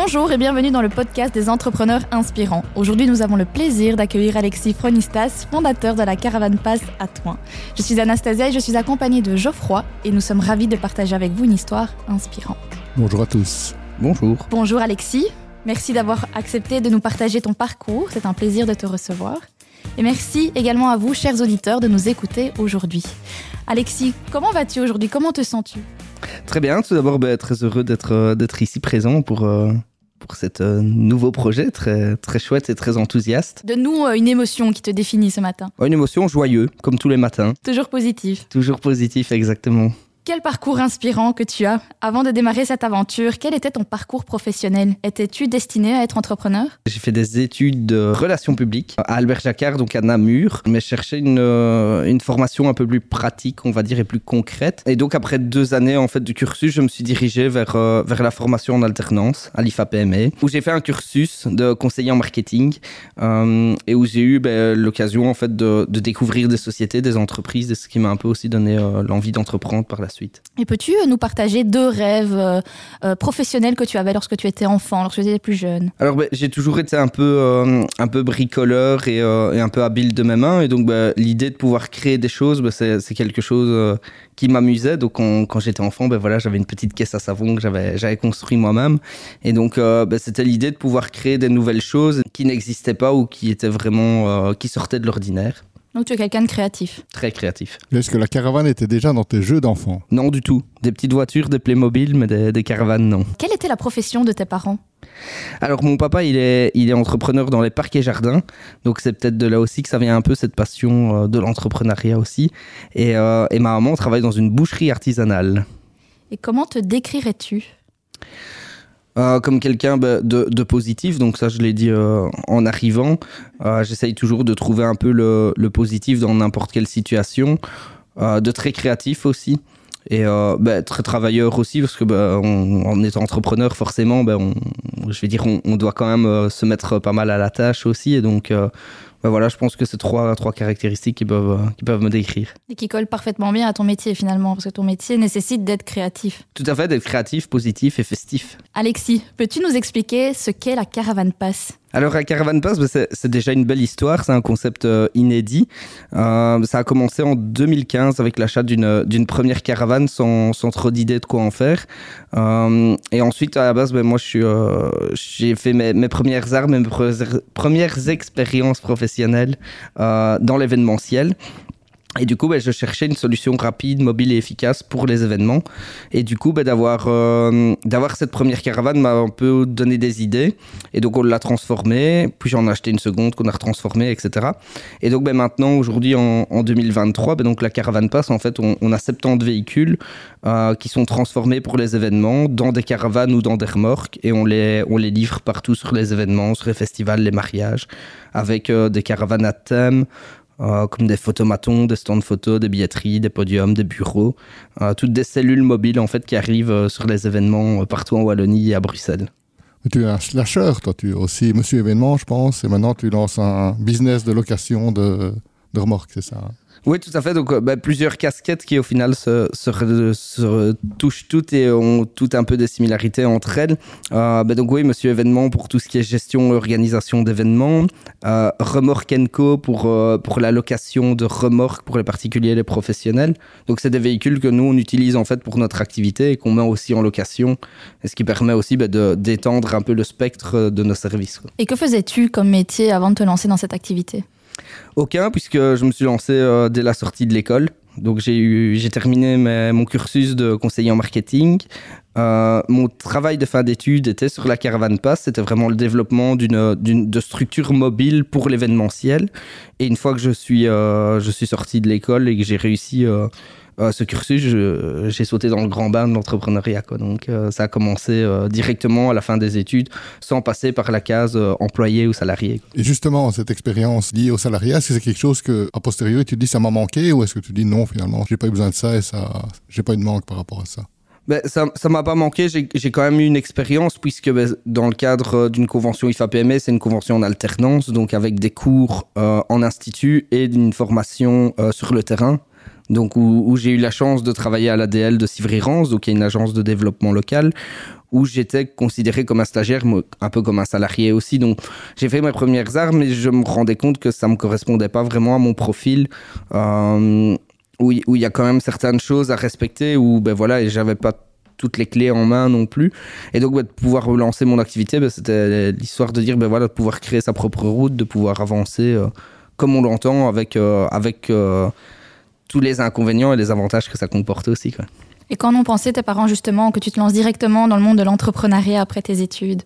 Bonjour et bienvenue dans le podcast des entrepreneurs inspirants. Aujourd'hui, nous avons le plaisir d'accueillir Alexis Fronistas, fondateur de la Caravane Pass à Toin. Je suis Anastasia et je suis accompagnée de Geoffroy et nous sommes ravis de partager avec vous une histoire inspirante. Bonjour à tous. Bonjour. Bonjour Alexis, merci d'avoir accepté de nous partager ton parcours, c'est un plaisir de te recevoir. Et merci également à vous, chers auditeurs, de nous écouter aujourd'hui. Alexis, comment vas-tu aujourd'hui? Comment te sens-tu? Très bien, tout d'abord ben, très heureux d'être euh, d'être ici présent pour euh, pour cet euh, nouveau projet très très chouette et très enthousiaste. De nous une émotion qui te définit ce matin. une émotion joyeuse comme tous les matins. Toujours positif. Toujours positif exactement. Quel parcours inspirant que tu as. Avant de démarrer cette aventure, quel était ton parcours professionnel? Étais-tu destiné à être entrepreneur? J'ai fait des études de relations publiques à Albert Jacquard, donc à Namur, mais cherchais une, euh, formation un peu plus pratique, on va dire, et plus concrète. Et donc après deux années en fait du cursus, je me suis dirigé vers, euh, vers la formation en alternance à l'IFA PME, où j'ai fait un cursus de conseiller en marketing euh, et où j'ai eu ben, l'occasion en fait de, de, découvrir des sociétés, des entreprises, et ce qui m'a un peu aussi donné l'envie d'entreprendre par la suite. Et peux-tu nous partager deux rêves euh, euh, professionnels que tu avais lorsque tu étais enfant, lorsque tu étais plus jeune? Alors ben, j'ai toujours été un peu, euh, un peu bricoleur et, un peu habile de mes mains. Et donc ben, l'idée de pouvoir créer des choses, ben, c'est quelque chose qui m'amusait. Donc quand j'étais enfant, voilà, j'avais une petite caisse à savon que j'avais construit moi-même. Et donc c'était l'idée de pouvoir créer des nouvelles choses qui n'existaient pas ou qui étaient vraiment, qui sortaient de l'ordinaire. Donc tu es quelqu'un de créatif. Très créatif. Est-ce que la caravane était déjà dans tes jeux d'enfant? Non du tout. Des petites voitures, des Playmobil, mais des, caravanes, non. Quelle était la profession de tes parents? Alors mon papa, il est, il est entrepreneur dans les parcs et jardins, donc c'est peut-être de là aussi que ça vient un peu cette passion euh, de l'entrepreneuriat aussi. Et, euh, et ma maman travaille dans une boucherie artisanale. Et comment te décrirais-tu? Euh, comme quelqu'un bah, de, positif, donc ça je l'ai dit euh, en arrivant. Euh, j'essaye toujours de trouver un peu le, positif dans n'importe quelle situation, de très créatif aussi. Et bah, très travailleur aussi, parce que bah, en étant entrepreneur, forcément, je vais dire, on, on, doit quand même se mettre pas mal à la tâche aussi. Et donc, bah voilà, je pense que c'est trois, trois caractéristiques qui peuvent, qui peuvent me décrire. Et qui collent parfaitement bien à ton métier finalement, parce que ton métier nécessite d'être créatif. Tout à fait, d'être créatif, positif et festif. Alexis, peux-tu nous expliquer ce qu'est la Caravane Pass alors, la Caravan Pass, bah, c'est déjà une belle histoire. C'est un concept euh, inédit. Euh, ça a commencé en 2015 avec l'achat d'une première caravane sans, trop d'idées de quoi en faire. Euh, et ensuite, à la base, bah, moi, j'ai fait mes, mes, premières armes, mes premières expériences professionnelles dans l'événementiel. Et du coup, ben, je cherchais une solution rapide, mobile et efficace pour les événements. Et du coup, ben, d'avoir euh, cette première caravane m'a un peu donné des idées. Et donc, on l'a transformée. Puis j'en ai acheté une seconde qu'on a retransformée, etc. Et donc, ben, maintenant, aujourd'hui, en, en, 2023, ben, donc la caravane passe. En fait, on, on a 70 véhicules euh, qui sont transformés pour les événements dans des caravanes ou dans des remorques. Et on les, on les livre partout sur les événements, sur les festivals, les mariages, avec euh, des caravanes à thème. Euh, comme des photomatons, des stands photos, des billetteries, des podiums, des bureaux, euh, toutes des cellules mobiles en fait qui arrivent euh, sur les événements partout en Wallonie et à Bruxelles. tu es un slasher, toi, tu es aussi monsieur événement, je pense, et maintenant tu lances un business de location de, de remorques, c'est ça hein? Oui, tout à fait. Donc, euh, bah, plusieurs casquettes qui, au final, se, touchent toutes et ont toutes un peu des similarités entre elles. Euh, bah, donc, oui, monsieur événement pour tout ce qui est gestion et organisation d'événements. Euh, Remorque Co pour, pour la location de remorques pour les particuliers et les professionnels. Donc, c'est des véhicules que nous, on utilise en fait pour notre activité et qu'on met aussi en location. Et ce qui permet aussi bah, d'étendre un peu le spectre de nos services. Et que faisais-tu comme métier avant de te lancer dans cette activité? Aucun, puisque je me suis lancé euh, dès la sortie de l'école. Donc j'ai terminé mon cursus de conseiller en marketing. Euh, mon travail de fin d'études était sur la Caravan Pass. C'était vraiment le développement d'une de structures mobiles pour l'événementiel. Et une fois que je suis, euh, je suis sorti de l'école et que j'ai réussi euh, ce cursus, j'ai sauté dans le grand bain de l'entrepreneuriat. Donc euh, ça a commencé euh, directement à la fin des études, sans passer par la case employé ou salarié. Et justement, cette expérience liée au salariat, est-ce que c'est quelque chose que, a posteriori, tu te dis ça m'a manqué ou est-ce que tu dis non, finalement, j'ai pas eu besoin de ça et ça, j'ai pas eu de manque par rapport à ça? Ben, ça ne m'a pas manqué, j'ai quand même eu une expérience puisque ben, dans le cadre d'une convention IFA-PME, c'est une convention en alternance, donc avec des cours en institut et une formation sur le terrain donc où, j'ai eu la chance de travailler à l'ADL de Sivry-Rance, donc y a une agence de développement local, où j'étais considéré comme un stagiaire, un peu comme un salarié aussi. Donc j'ai fait mes premières armes, mais je me rendais compte que ça me correspondait pas vraiment à mon profil. Euh, où il y a quand même certaines choses à respecter, où ben voilà, et j'avais pas toutes les clés en main non plus. Et donc, ben, de pouvoir relancer mon activité, ben, c'était l'histoire de dire, ben voilà, de pouvoir créer sa propre route, de pouvoir avancer euh, comme on l'entend, avec, euh, avec tous les inconvénients et les avantages que ça comporte aussi. Quoi. Et quand ont pensé tes parents justement que tu te lances directement dans le monde de l'entrepreneuriat après tes études?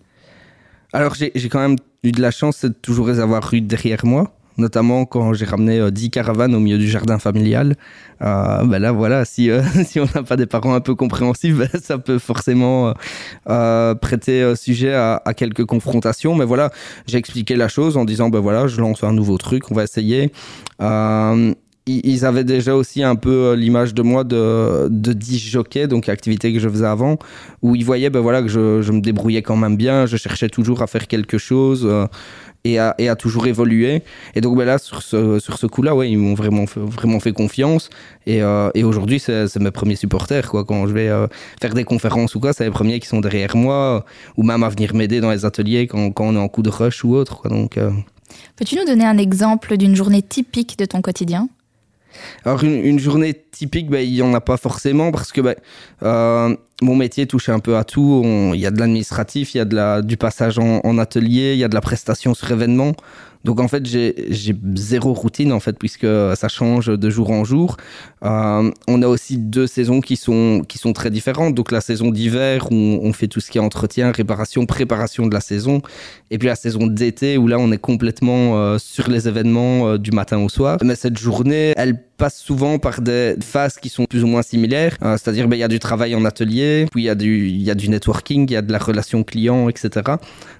Alors j'ai quand même eu de la chance de toujours les avoir eu derrière moi, notamment quand j'ai ramené 10 euh, caravanes au milieu du jardin familial. Euh, ben là voilà, si, euh, si on n'a pas des parents un peu compréhensifs, ben, ça peut forcément euh, prêter sujet à, à, quelques confrontations. Mais voilà, j'ai expliqué la chose en disant ben voilà, je lance un nouveau truc, on va essayer ils avaient déjà aussi un peu euh, l'image de moi de, de jockey, donc activité que je faisais avant, où ils voyaient ben voilà, que je, me débrouillais quand même bien, je cherchais toujours à faire quelque chose euh, et, à, toujours évoluer. Et donc ben là, sur ce, coup-là, ouais, ils m'ont vraiment, fait, vraiment fait confiance. Et, euh, aujourd'hui, c'est mes premiers supporters. Quoi. Quand je vais faire des conférences ou quoi, c'est les premiers qui sont derrière moi, ou même à venir m'aider dans les ateliers quand, on est en coup de rush ou autre. Donc, Peux-tu nous donner un exemple d'une journée typique de ton quotidien? Alors une, journée typique, ben, il n'y en a pas forcément parce que ben, euh, mon métier touche un peu à tout. Il y a de l'administratif, il y a de la, du passage en, atelier, il y a de la prestation sur événement. Donc en fait, j'ai zéro routine en fait puisque ça change de jour en jour. Euh, on a aussi deux saisons qui sont qui sont très différentes. Donc la saison d'hiver où on fait tout ce qui est entretien, réparation, préparation de la saison, et puis la saison d'été où là on est complètement euh, sur les événements du matin au soir. Mais cette journée, elle passe souvent par des phases qui sont plus ou moins similaires. Euh, c'est-à-dire, ben, il y a du travail en atelier, puis il y, a du, y a du networking, il y a de la relation client, etc.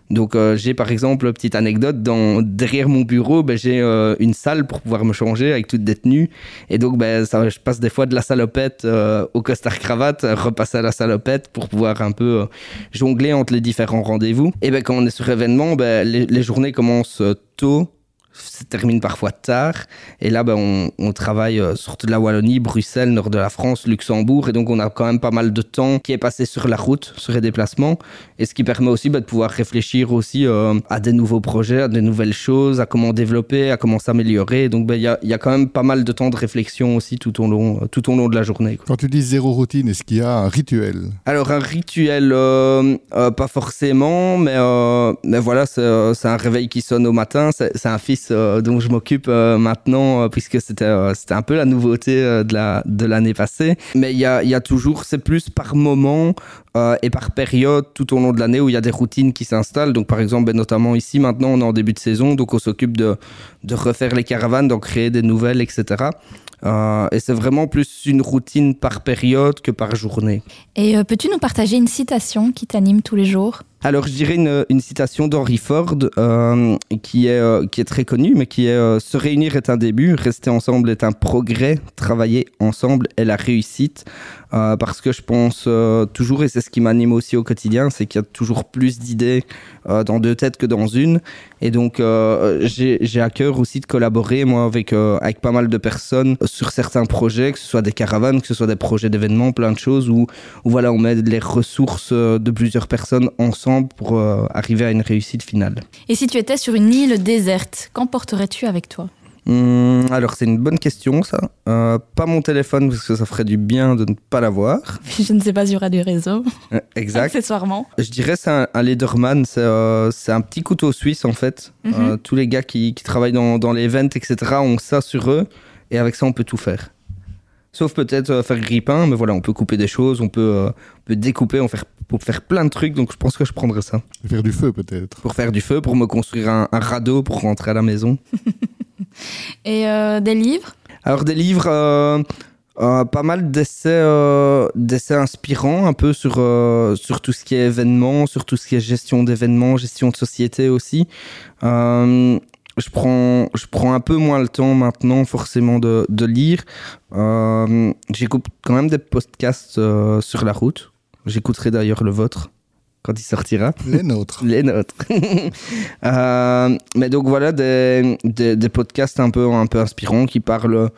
Donc euh, j'ai par exemple, petite anecdote, dans, derrière mon bureau, ben, j'ai euh, une salle pour pouvoir me changer avec toutes des tenues. Et donc ben, ça, je passe des fois de la salopette au costard cravate, repasser à la salopette pour pouvoir un peu jongler entre les différents rendez-vous. Et ben, quand on est sur événement, ben, les journées commencent tôt se termine parfois tard. Et là, ben, on, on, travaille euh, sur toute la Wallonie, Bruxelles, nord de la France, Luxembourg. Et donc, on a quand même pas mal de temps qui est passé sur la route, sur les déplacements. Et ce qui permet aussi ben, de pouvoir réfléchir aussi euh, à des nouveaux projets, à des nouvelles choses, à comment développer, à comment s'améliorer. Donc, ben, il y, a, y, a, quand même pas mal de temps de réflexion aussi tout au long, euh, tout au long de la journée. Quand tu dis zéro routine, est-ce qu'il y a un rituel? Alors, un rituel, euh, euh, pas forcément, mais, mais voilà, c'est un réveil qui sonne au matin. C'est un fils euh, dont je m'occupe euh, maintenant, euh, puisque c'était c'était un peu la nouveauté de la de l'année passée. Mais il y a, y a toujours, c'est plus par moment et par période tout au long de l'année où il y a des routines qui s'installent. Donc par exemple, ben, notamment ici maintenant, on est en début de saison, donc on s'occupe de de refaire les caravanes, d'en créer des nouvelles, etc. Euh, et c'est vraiment plus une routine par période que par journée. Et euh, peux-tu nous partager une citation qui t'anime tous les jours? Alors, je dirais une, une citation d'Henry Ford euh, qui, est, euh, qui est très connue, mais qui est euh, Se réunir est un début, rester ensemble est un progrès, travailler ensemble est la réussite. Euh, parce que je pense euh, toujours, et c'est ce qui m'anime aussi au quotidien, c'est qu'il y a toujours plus d'idées euh, dans deux têtes que dans une. Et donc, j'ai à cœur aussi de collaborer, moi, avec, avec pas mal de personnes sur certains projets, que ce soit des caravanes, que ce soit des projets d'événements, plein de choses, où, où, voilà, on met les ressources de plusieurs personnes ensemble pour arriver à une réussite finale. Et si tu étais sur une île déserte, qu'emporterais-tu avec toi? Hum, alors, c'est une bonne question, ça. Euh, pas mon téléphone, parce que ça ferait du bien de ne pas l'avoir. Je ne sais pas s'il y aura du réseau. Euh, exact. Accessoirement. Je dirais c'est un, un Lederman. C'est euh, un petit couteau suisse, en fait. Mm -hmm. tous les gars qui, qui travaillent dans, dans les ventes, etc., ont ça sur eux. Et avec ça, on peut tout faire. Sauf peut-être faire grippin, mais voilà, on peut couper des choses, on peut, on peut découper, on faire, pour faire plein de trucs, donc je pense que je prendrais ça. Faire du feu peut-être. Pour faire du feu, pour me construire un, un radeau pour rentrer à la maison. Et euh, des livres? Alors des livres, euh, euh, pas mal d'essais, d'essais inspirants, un peu sur, sur tout ce qui est événements, sur tout ce qui est gestion d'événements, gestion de société aussi. Je prends, je prends un peu moins le temps maintenant forcément de, de lire. J'écoute quand même des podcasts sur la route. J'écouterai d'ailleurs le vôtre. Quand il sortira. Les nôtres. Les nôtres. Euh, mais donc voilà des, des, des, podcasts un peu, un peu inspirants qui parlent,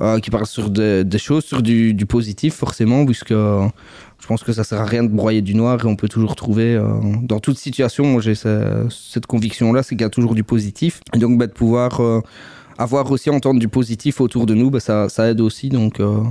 euh, qui parlent sur des, des choses, sur du, du, positif forcément, puisque je pense que ça sert à rien de broyer du noir et on peut toujours trouver euh, dans toute situation. Moi j'ai cette, cette conviction là, c'est qu'il y a toujours du positif. Et donc bah, de pouvoir euh, avoir aussi entendre du positif autour de nous, bah, ça, ça aide aussi. Donc euh,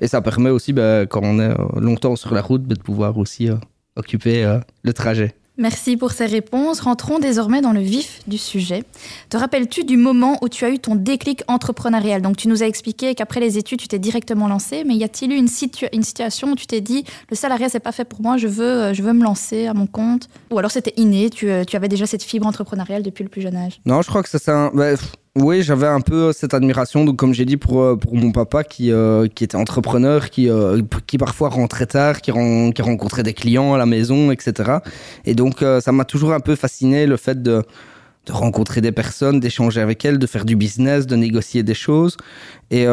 et ça permet aussi bah, quand on est longtemps sur la route bah, de pouvoir aussi occuper le trajet. Merci pour ces réponses. Rentrons désormais dans le vif du sujet. Te rappelles-tu du moment où tu as eu ton déclic entrepreneurial? Donc, tu nous as expliqué qu'après les études, tu t'es directement lancé, mais y a-t-il eu une, situ une, situation où tu t'es dit le salariat, c'est pas fait pour moi, je veux, je veux me lancer à mon compte? Ou alors c'était inné, tu, tu, avais déjà cette fibre entrepreneuriale depuis le plus jeune âge? Non, je crois que ça, c'est un. Bah, oui, j'avais un peu cette admiration, donc comme j'ai dit pour, pour mon papa qui, euh, qui était entrepreneur, qui, euh, qui parfois rentrait tard, qui, ren qui rencontrait des clients à la maison, etc. Et donc euh, ça m'a toujours un peu fasciné le fait de, de rencontrer des personnes, d'échanger avec elles, de faire du business, de négocier des choses. Et,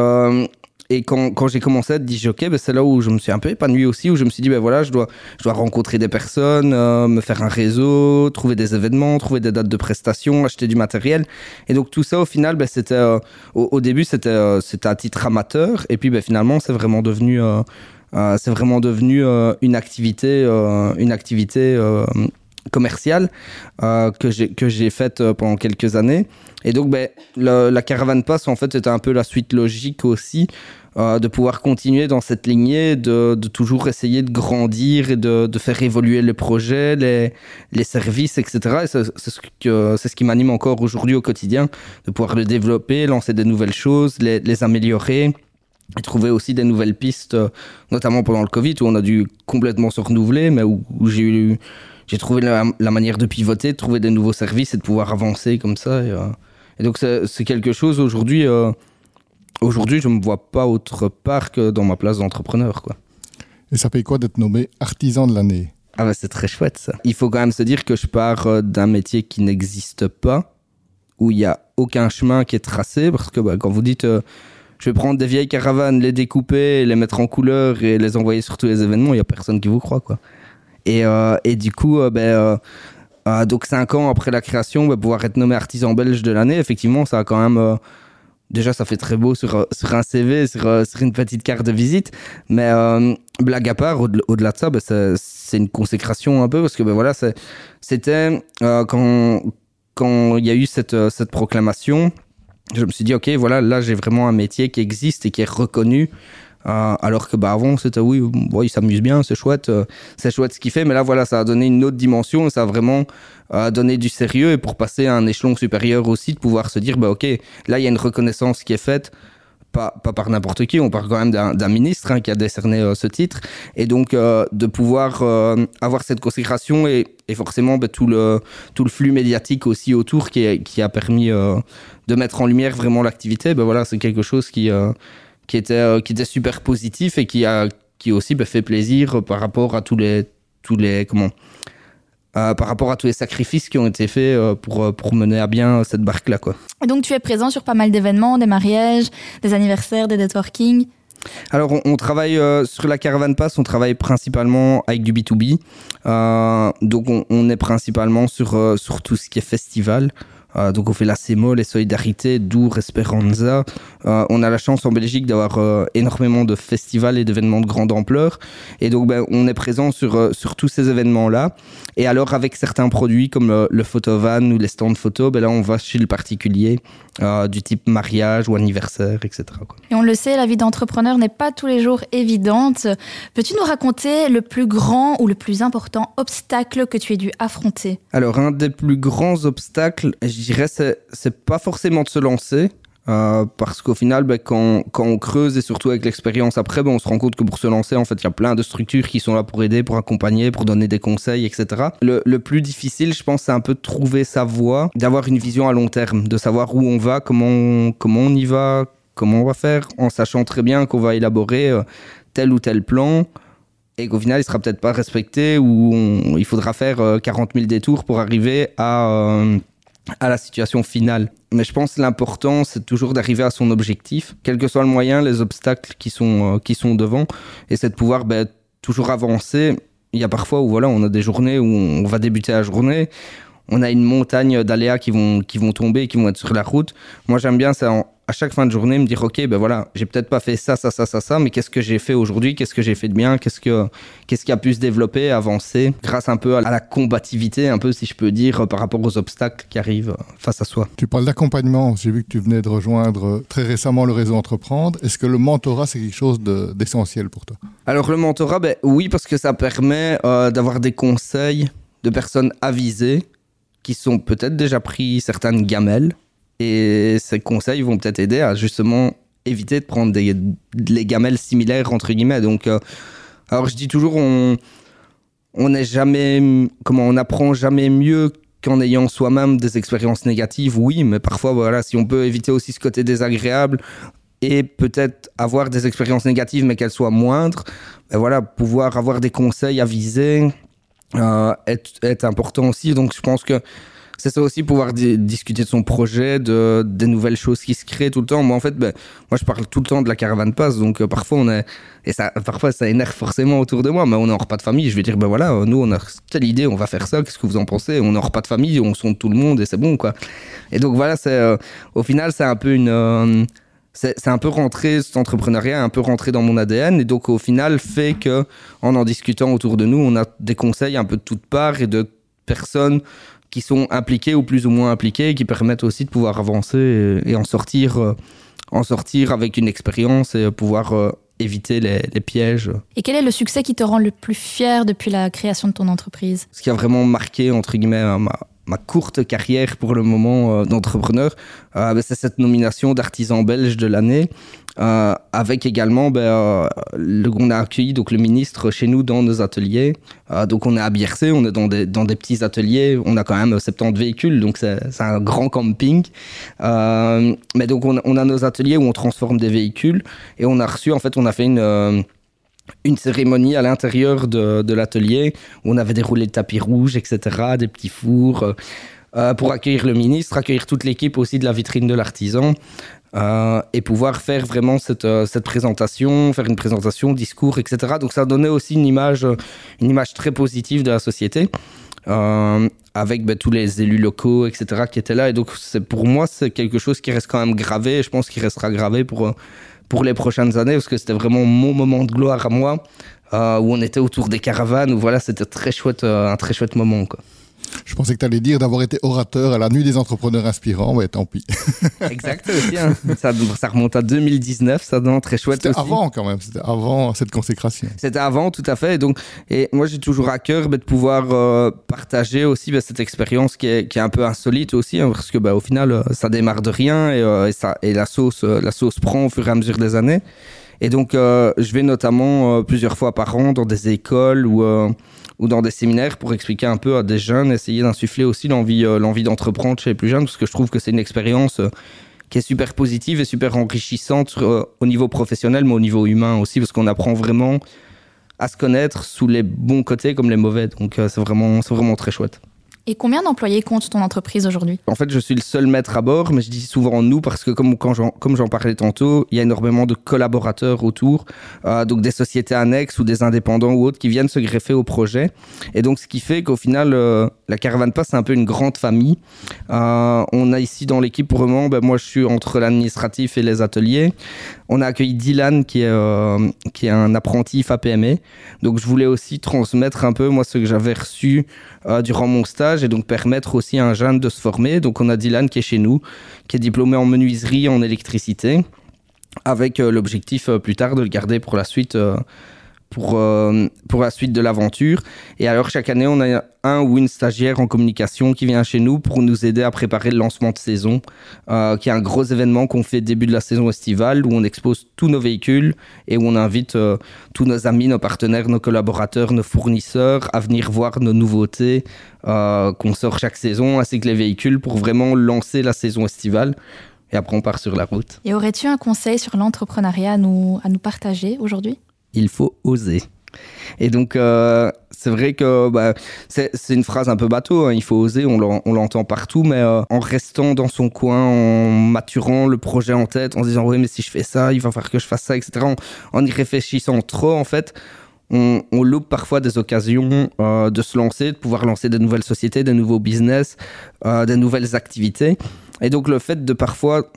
et quand, quand j'ai commencé à être disjockey, ben c'est là où je me suis un peu épanoui aussi, où je me suis dit, ben voilà, je dois, je dois rencontrer des personnes, euh, me faire un réseau, trouver des événements, trouver des dates de prestations, acheter du matériel. Et donc tout ça, au final, ben, c'était, euh, au, début, c'était, euh, c'était à titre amateur. Et puis ben, finalement, c'est vraiment devenu, c'est vraiment devenu une activité, une activité commerciale que j'ai, que faite pendant quelques années. Et donc, ben, la Caravan Pass, en fait, c'était un peu la suite logique aussi euh, de pouvoir continuer dans cette lignée, de, de toujours essayer de grandir et de, de, faire évoluer le projet, les, les services, etc. Et c'est ce, que, ce qui m'anime encore aujourd'hui au quotidien, de pouvoir le développer, lancer des nouvelles choses, les, les améliorer et trouver aussi des nouvelles pistes, notamment pendant le Covid, où on a dû complètement se renouveler, mais où, où j'ai eu j'ai trouvé la, la, manière de pivoter, de trouver des nouveaux services et de pouvoir avancer comme ça. Et, euh, et donc c'est quelque chose aujourd'hui. Euh, aujourd'hui, je me vois pas autre part que dans ma place d'entrepreneur, quoi. Et ça paye quoi d'être nommé artisan de l'année? Ah bah c'est très chouette ça. Il faut quand même se dire que je pars euh, d'un métier qui n'existe pas, où il y a aucun chemin qui est tracé, parce que bah, quand vous dites euh, je vais prendre des vieilles caravanes, les découper, les mettre en couleur et les envoyer sur tous les événements, il y a personne qui vous croit quoi. Et, euh, et du coup, euh, ben, euh, donc cinq ans après la création, ben, pouvoir être nommé artisan belge de l'année, effectivement, ça a quand même déjà ça fait très beau sur, sur un CV, sur, une petite carte de visite, mais blague à part, au-delà au de ça, ben, c'est une consécration un peu parce que ben voilà, c'était quand quand il y a eu cette, cette proclamation, je me suis dit ok voilà là j'ai vraiment un métier qui existe et qui est reconnu. Euh, alors que bah avant c'était oui bon, il s'amuse bien c'est chouette euh, c'est chouette ce qu'il fait mais là voilà ça a donné une autre dimension ça a vraiment euh, donné du sérieux. Et pour passer à un échelon supérieur aussi de pouvoir se dire bah ok là il y a une reconnaissance qui est faite pas, pas par n'importe qui on parle quand même d'un ministre hein, qui a décerné ce titre. Et donc de pouvoir avoir cette consécration et, forcément bah, tout le tout le flux médiatique aussi autour qui, qui a permis de mettre en lumière vraiment l'activité ben voilà c'est quelque chose qui qui était euh, qui était super positif et qui a qui aussi bah, fait plaisir par rapport à tous les tous les comment euh, par rapport à tous les sacrifices qui ont été faits euh, pour pour mener à bien cette barque là quoi. Et donc tu es présent sur pas mal d'événements des mariages des anniversaires des networking? Alors on, on travaille sur la caravane pass on travaille principalement avec du b2b euh, donc on, on est principalement sur sur tout ce qui est festival donc on fait la CEMO, les solidarités, Dour, Esperanza. Euh, on a la chance en Belgique d'avoir euh, énormément de festivals et d'événements de grande ampleur. Et donc ben, on est présent sur, euh, sur tous ces événements-là. Et alors avec certains produits comme le, le photovan ou les stands photo, ben là on va chez le particulier euh, du type mariage ou anniversaire, etc. Quoi. Et on le sait, la vie d'entrepreneur n'est pas tous les jours évidente. Peux-tu nous raconter le plus grand ou le plus important obstacle que tu aies dû affronter? Alors un des plus grands obstacles, je dirais c'est pas forcément de se lancer euh, parce qu'au final bah, quand, quand on creuse et surtout avec l'expérience après bah, on se rend compte que pour se lancer en fait il y a plein de structures qui sont là pour aider pour accompagner pour donner des conseils etc le, le plus difficile je pense c'est un peu de trouver sa voie d'avoir une vision à long terme de savoir où on va comment on, comment on y va comment on va faire en sachant très bien qu'on va élaborer euh, tel ou tel plan et qu'au final il sera peut-être pas respecté ou il faudra faire euh, 40 000 détours pour arriver à euh, à la situation finale. Mais je pense l'important c'est toujours d'arriver à son objectif, quel que soit le moyen, les obstacles qui sont, euh, qui sont devant, et c'est de pouvoir bah, toujours avancer. il y a parfois où voilà, on a des journées où on va débuter la journée, on a une montagne d'aléas qui vont, qui vont tomber, qui vont être sur la route. Moi, j'aime bien ça. À chaque fin de journée me dire ok ben voilà j'ai peut-être pas fait ça ça ça ça ça mais qu'est-ce que j'ai fait aujourd'hui? Qu'est-ce que j'ai fait de bien? Qu'est-ce que qu'est-ce qui a pu se développer avancer grâce un peu à la combativité un peu si je peux dire par rapport aux obstacles qui arrivent face à soi. Tu parles d'accompagnement. J'ai vu que tu venais de rejoindre très récemment le réseau entreprendre. Est-ce que le mentorat c'est quelque chose d'essentiel pour toi? Alors le mentorat ben oui parce que ça permet euh, d'avoir des conseils de personnes avisées qui sont peut-être déjà pris certaines gamelles et ces conseils vont peut-être aider à justement éviter de prendre des, les gamelles similaires, entre guillemets. Donc, euh, alors je dis toujours, on, on jamais, comment, on apprend jamais mieux qu'en ayant soi-même des expériences négatives, oui, mais parfois, voilà, si on peut éviter aussi ce côté désagréable et peut-être avoir des expériences négatives, mais qu'elles soient moindres, ben voilà, pouvoir avoir des conseils avisés euh, est, est important aussi. Donc, je pense que c'est ça aussi pouvoir discuter de son projet, de des nouvelles choses qui se créent tout le temps. Moi en fait, ben, moi je parle tout le temps de la caravane passe, donc euh, parfois on est et ça parfois ça énerve forcément autour de moi, mais on n'a pas de famille. Je vais dire ben voilà, nous on a telle idée, on va faire ça. Qu'est-ce que vous en pensez? On n'a pas de famille, on sonde tout le monde et c'est bon quoi. Et donc voilà, c'est euh, au final c'est un peu une euh, c'est un peu rentré, cet entrepreneuriat un peu rentré dans mon ADN et donc au final fait que en en discutant autour de nous, on a des conseils un peu de toutes parts et de personnes qui sont impliqués ou plus ou moins impliqués, qui permettent aussi de pouvoir avancer et, en sortir, euh, en sortir avec une expérience et pouvoir euh, éviter les, pièges. Et quel est le succès qui te rend le plus fier depuis la création de ton entreprise? Ce qui a vraiment marqué, entre guillemets, ma, ma courte carrière pour le moment euh, d'entrepreneur, ben, c'est cette nomination d'artisan belge de l'année. Euh, avec également, ben, euh, le, on a accueilli donc le ministre chez nous dans nos ateliers. Euh, donc on est à Biercé, on est dans des, dans des petits ateliers. On a quand même 70 véhicules, donc c'est un grand camping. mais donc on, on, a nos ateliers où on transforme des véhicules et on a reçu, en fait, on a fait une une cérémonie à l'intérieur de, l'atelier où on avait déroulé le tapis rouge, etc., des petits fours. Euh, pour accueillir le ministre, accueillir toute l'équipe aussi de la vitrine de l'artisan. Euh, et pouvoir faire vraiment cette, euh, cette, présentation, faire une présentation, discours, etc. Donc ça donnait aussi une image, une image très positive de la société, euh, avec ben, tous les élus locaux, etc. qui étaient là. Et donc pour moi, c'est quelque chose qui reste quand même gravé, et je pense qu'il restera gravé pour, pour les prochaines années, parce que c'était vraiment mon moment de gloire à moi, où on était autour des caravanes, où voilà, c'était très chouette, un très chouette moment. Quoi. Je pensais que tu allais dire d'avoir été orateur à la nuit des entrepreneurs inspirants, mais tant pis. exact aussi. Hein. Ça, ça, remonte à 2019, ça donne très chouette C'était avant quand même, c'était avant cette consécration. C'était avant, tout à fait. Et donc, et moi j'ai toujours à cœur bah, de pouvoir euh, partager aussi bah, cette expérience qui est, qui est, un peu insolite aussi, hein, parce que bah, au final euh, ça démarre de rien et, euh, et, ça, et la, sauce, la sauce prend au fur et à mesure des années. Et donc, je vais notamment plusieurs fois par an dans des écoles ou ou dans des séminaires pour expliquer un peu à des jeunes, essayer d'insuffler aussi l'envie euh, l'envie d'entreprendre chez les plus jeunes, parce que je trouve que c'est une expérience euh, qui est super positive et super enrichissante euh, au niveau professionnel, mais au niveau humain aussi, parce qu'on apprend vraiment à se connaître sous les bons côtés comme les mauvais. Donc c'est vraiment, c'est vraiment très chouette. Et combien d'employés compte ton entreprise aujourd'hui? En fait, je suis le seul maître à bord, mais je dis souvent nous parce que comme quand j'en, comme j'en parlais tantôt, il y a énormément de collaborateurs autour, euh, donc des sociétés annexes ou des indépendants ou autres qui viennent se greffer au projet. Et donc, ce qui fait qu'au final, euh, la Caravane Pass, c'est un peu une grande famille. Euh, on a ici dans l'équipe moment, ben, moi je suis entre l'administratif et les ateliers. On a accueilli Dylan qui est, euh, qui est un apprenti FAPME. Donc je voulais aussi transmettre un peu moi ce que j'avais reçu euh, durant mon stage et donc permettre aussi à un jeune de se former. Donc on a Dylan qui est chez nous, qui est diplômé en menuiserie, en électricité, avec euh, l'objectif plus tard de le garder pour la suite pour, euh, pour la suite de l'aventure. Et alors, chaque année, on a un ou une stagiaire en communication qui vient chez nous pour nous aider à préparer le lancement de saison, euh, qui est un gros événement qu'on fait début de la saison estivale, où on expose tous nos véhicules et où on invite euh, tous nos amis, nos partenaires, nos collaborateurs, nos fournisseurs à venir voir nos nouveautés qu'on sort chaque saison, ainsi que les véhicules, pour vraiment lancer la saison estivale. Et après, on part sur la route. Et aurais-tu un conseil sur l'entrepreneuriat nous, à nous partager aujourd'hui? Il faut oser. Et donc, euh, c'est vrai que bah, c'est une phrase un peu bateau, hein. il faut oser, on l'entend partout, mais euh, en restant dans son coin, en maturant le projet en tête, en se disant, oui, mais si je fais ça, il va falloir que je fasse ça, etc., en, y réfléchissant trop, en fait, on, loupe parfois des occasions euh, de se lancer, de pouvoir lancer de nouvelles sociétés, de nouveaux business, euh, de nouvelles activités. Et donc le fait de parfois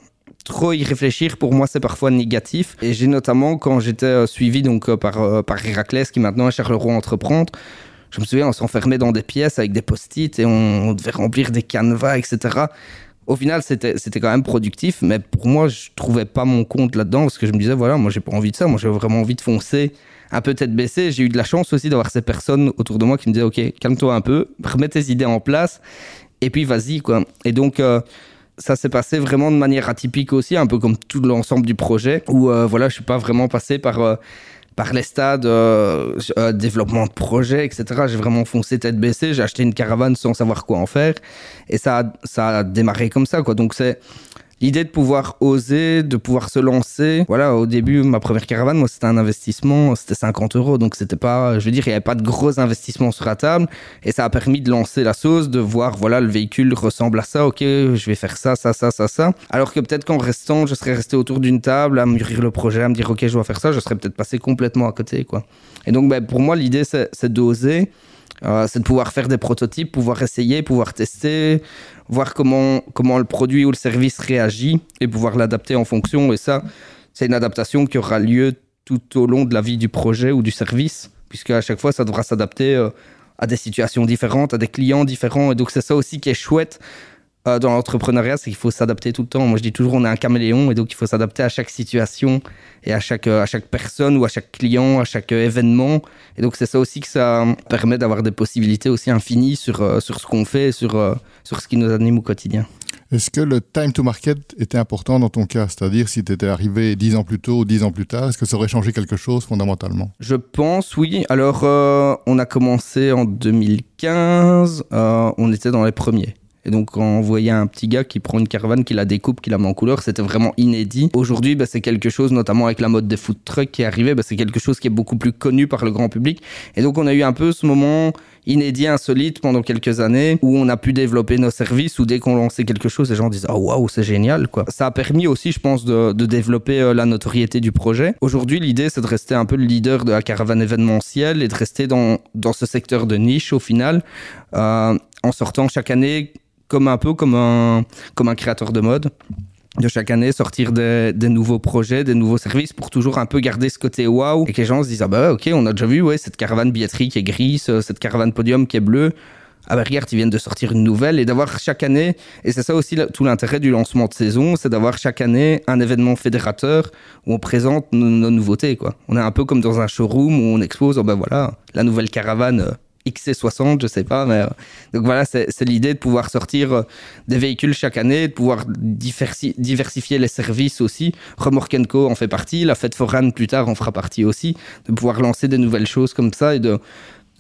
trop y réfléchir, pour moi, c'est parfois négatif. Et j'ai notamment, quand j'étais euh, suivi donc, euh, par, euh, par Héraclès, qui maintenant est Charleroi Entreprendre, je me souviens, on s'enfermait dans des pièces avec des post-it et on, devait remplir des canevas, etc. Au final, c'était quand même productif, mais pour moi, je trouvais pas mon compte là-dedans parce que je me disais, voilà, moi, j'ai pas envie de ça. Moi, j'ai vraiment envie de foncer un peu tête baissée. J'ai eu de la chance aussi d'avoir ces personnes autour de moi qui me disaient, OK, calme-toi un peu, remets tes idées en place et puis vas-y, quoi. Et donc, ça s'est passé vraiment de manière atypique aussi, un peu comme tout l'ensemble du projet, où euh, voilà, je suis pas vraiment passé par euh, par les stades euh, euh, développement de projet, etc. J'ai vraiment foncé tête baissée. J'ai acheté une caravane sans savoir quoi en faire, et ça a, ça a démarré comme ça, quoi. Donc c'est l'idée de pouvoir oser, de pouvoir se lancer. Voilà, au début, ma première caravane, moi, c'était un investissement, c'était 50 euros. Donc, c'était pas, je veux dire, il n'y avait pas de gros investissements sur la table. Et ça a permis de lancer la sauce, de voir, voilà, le véhicule ressemble à ça. Ok, je vais faire ça, ça, ça, ça, ça. Alors que peut-être qu'en restant, je serais resté autour d'une table à mûrir le projet, à me dire, ok, je dois faire ça, je serais peut-être passé complètement à côté, quoi. Et donc, ben, pour moi, l'idée, c'est d'oser. Euh, c'est de pouvoir faire des prototypes, pouvoir essayer, pouvoir tester, voir comment, comment le produit ou le service réagit et pouvoir l'adapter en fonction. Et ça, c'est une adaptation qui aura lieu tout au long de la vie du projet ou du service, puisque à chaque fois, ça devra s'adapter euh, à des situations différentes, à des clients différents. Et donc, c'est ça aussi qui est chouette euh, dans l'entrepreneuriat, c'est qu'il faut s'adapter tout le temps. Moi, je dis toujours, on est un caméléon, et donc il faut s'adapter à chaque situation et à chaque, euh, à chaque personne ou à chaque client, à chaque euh, événement. Et donc, c'est ça aussi que ça permet d'avoir des possibilités aussi infinies sur, sur ce qu'on fait, et sur, sur ce qui nous anime au quotidien. Est-ce que le time to market était important dans ton cas? C'est-à-dire si tu étais arrivé 10 ans plus tôt ou 10 ans plus tard, est-ce que ça aurait changé quelque chose fondamentalement? Je pense, oui. Alors, euh, on a commencé en 2015, euh, on était dans les premiers. Et donc, quand on voyait un petit gars qui prend une caravane, qui la découpe, qui la met en couleur, c'était vraiment inédit. Aujourd'hui, bah, c'est quelque chose, notamment avec la mode des food trucks qui est arrivée, bah, c'est quelque chose qui est beaucoup plus connu par le grand public. Et donc, on a eu un peu ce moment inédit, insolite pendant quelques années où on a pu développer nos services, où dès qu'on lançait quelque chose, les gens disaient « Oh waouh, c'est génial !» quoi. Ça a permis aussi, je pense, de, développer euh, la notoriété du projet. Aujourd'hui, l'idée, c'est de rester un peu le leader de la caravane événementielle et de rester dans, dans ce secteur de niche au final, euh, en sortant chaque année comme un peu comme un, comme un créateur de mode de chaque année sortir des, nouveaux projets, des nouveaux services pour toujours un peu garder ce côté waouh et que les gens se disent ah bah ok on a déjà vu ouais cette caravane billetterie qui est grise, euh, cette caravane podium qui est bleue. Ah bah regarde, ils viennent de sortir une nouvelle et d'avoir chaque année, et c'est ça aussi tout l'intérêt du lancement de saison, c'est d'avoir chaque année un événement fédérateur où on présente nos, nos nouveautés. Quoi. On est un peu comme dans un showroom où on expose, oh bah voilà, la nouvelle caravane euh, XC60, je sais pas, mais euh, donc voilà, c'est l'idée de pouvoir sortir euh, des véhicules chaque année, de pouvoir diversi- diversifier les services aussi. Remorque Co en fait partie, la fête foraine plus tard en fera partie aussi, de pouvoir lancer des nouvelles choses comme ça et de,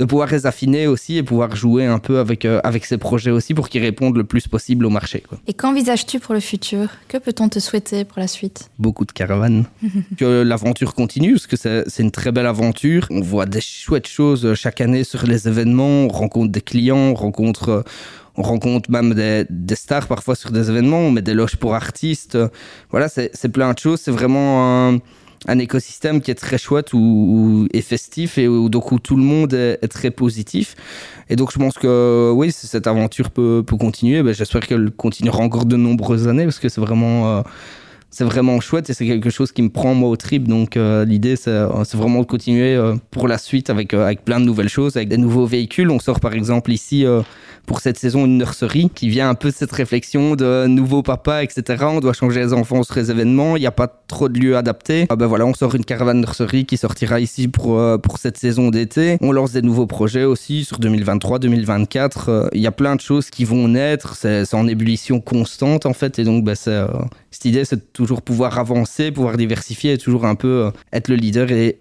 de pouvoir les affiner aussi et pouvoir jouer un peu avec, euh, avec ces projets aussi pour qu'ils répondent le plus possible au marché. Quoi. Et qu'envisages-tu pour le futur? Que peut-on te souhaiter pour la suite? Beaucoup de caravanes. que l'aventure continue, parce que c'est une très belle aventure. On voit des chouettes choses euh, chaque année sur les événements, on rencontre des clients, on rencontre, euh, on rencontre même des, des stars parfois sur des événements, on met des loges pour artistes. Voilà, c'est c'est plein de choses. C'est vraiment un, un écosystème qui est très chouette où, où- et festif et où, donc où tout le monde est, est très positif. Et donc je pense que oui, cette aventure peut, peut continuer. Ben, J'espère qu'elle continuera encore de nombreuses années parce que c'est vraiment... c'est vraiment chouette et c'est quelque chose qui me prend moi au trip. Donc euh, l'idée c'est euh, c'est vraiment de continuer euh, pour la suite avec, avec plein de nouvelles choses, avec des nouveaux véhicules. On sort par exemple ici pour cette saison une nurserie qui vient un peu de cette réflexion de nouveau papa, etc. On doit changer les enfants sur les événements, il n'y a pas trop de lieux adaptés. Ah ben voilà, on sort une caravane nurserie qui sortira ici pour, pour cette saison d'été. On lance des nouveaux projets aussi sur 2023-2024. Euh, Il y a plein de choses qui vont naître, c'est en ébullition constante en fait et donc ben, c'est, cette idée, c'est toujours pouvoir avancer, pouvoir diversifier et toujours un peu euh, être le leader et,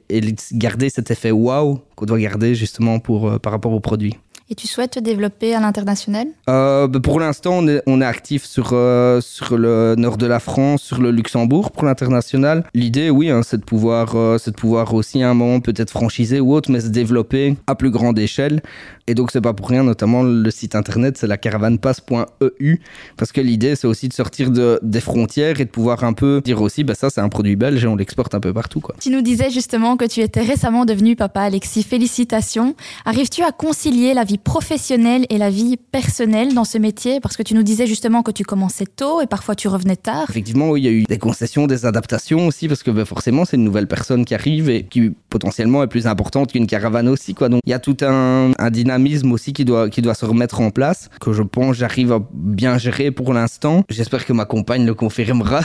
garder cet effet wow qu'on doit garder justement euh, par rapport aux produits. Et tu souhaites te développer à l'international euh, bah, Pour l'instant, on est, on est actif sur, euh, sur le nord de la France, sur le Luxembourg pour l'international. L'idée, oui, hein, c'est de, pouvoir, euh, c'est de pouvoir aussi à un moment peut-être franchiser ou autre, mais se développer à plus grande échelle. Et donc, c'est pas pour rien, notamment le site internet, c'est la caravanpass.eu, parce que l'idée, c'est aussi de sortir de, des frontières et de pouvoir un peu dire aussi, bah, ça, c'est un produit belge et on l'exporte un peu partout. Quoi. Tu nous disais justement que tu étais récemment devenu papa, Alexis. Félicitations. Arrives-tu à concilier la vie professionnelle et la vie personnelle dans ce métier Parce que tu nous disais justement que tu commençais tôt et parfois tu revenais tard. Effectivement, il y a eu des concessions, des adaptations aussi, parce que bah, forcément, c'est une nouvelle personne qui arrive et qui potentiellement est plus importante qu'une caravane aussi. Quoi. Donc, il y a tout un, un dynamisme aussi qui doit, qui doit se remettre en place, que je pense j'arrive à bien gérer pour l'instant. J'espère que ma compagne le confirmera.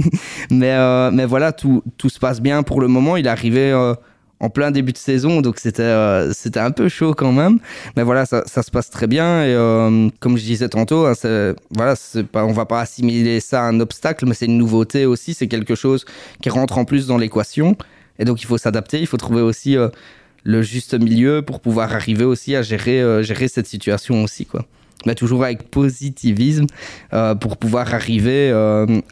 mais, euh, mais voilà, tout, tout se passe bien pour le moment. Il est arrivé euh, en plein début de saison, donc c'était euh, c'était un peu chaud quand même. Mais voilà, ça, ça se passe très bien. Et euh, comme je disais tantôt, hein, voilà, pas, on va pas assimiler ça à un obstacle, mais c'est une nouveauté aussi. C'est quelque chose qui rentre en plus dans l'équation. Et donc il faut s'adapter. Il faut trouver aussi euh, le juste milieu pour pouvoir arriver aussi à gérer gérer cette situation aussi, quoi. Mais toujours avec positivisme pour pouvoir arriver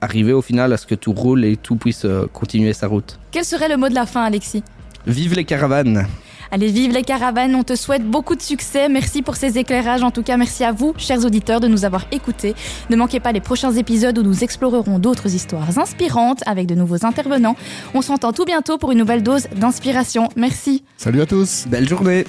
arriver au final à ce que tout roule et tout puisse continuer sa route. Quel serait le mot de la fin, Alexis? Vive les caravanes Allez, vive les caravanes, on te souhaite beaucoup de succès. Merci pour ces éclairages. En tout cas, merci à vous, chers auditeurs, de nous avoir écoutés. Ne manquez pas les prochains épisodes où nous explorerons d'autres histoires inspirantes avec de nouveaux intervenants. On s'entend tout bientôt pour une nouvelle dose d'inspiration. Merci. Salut à tous Belle journée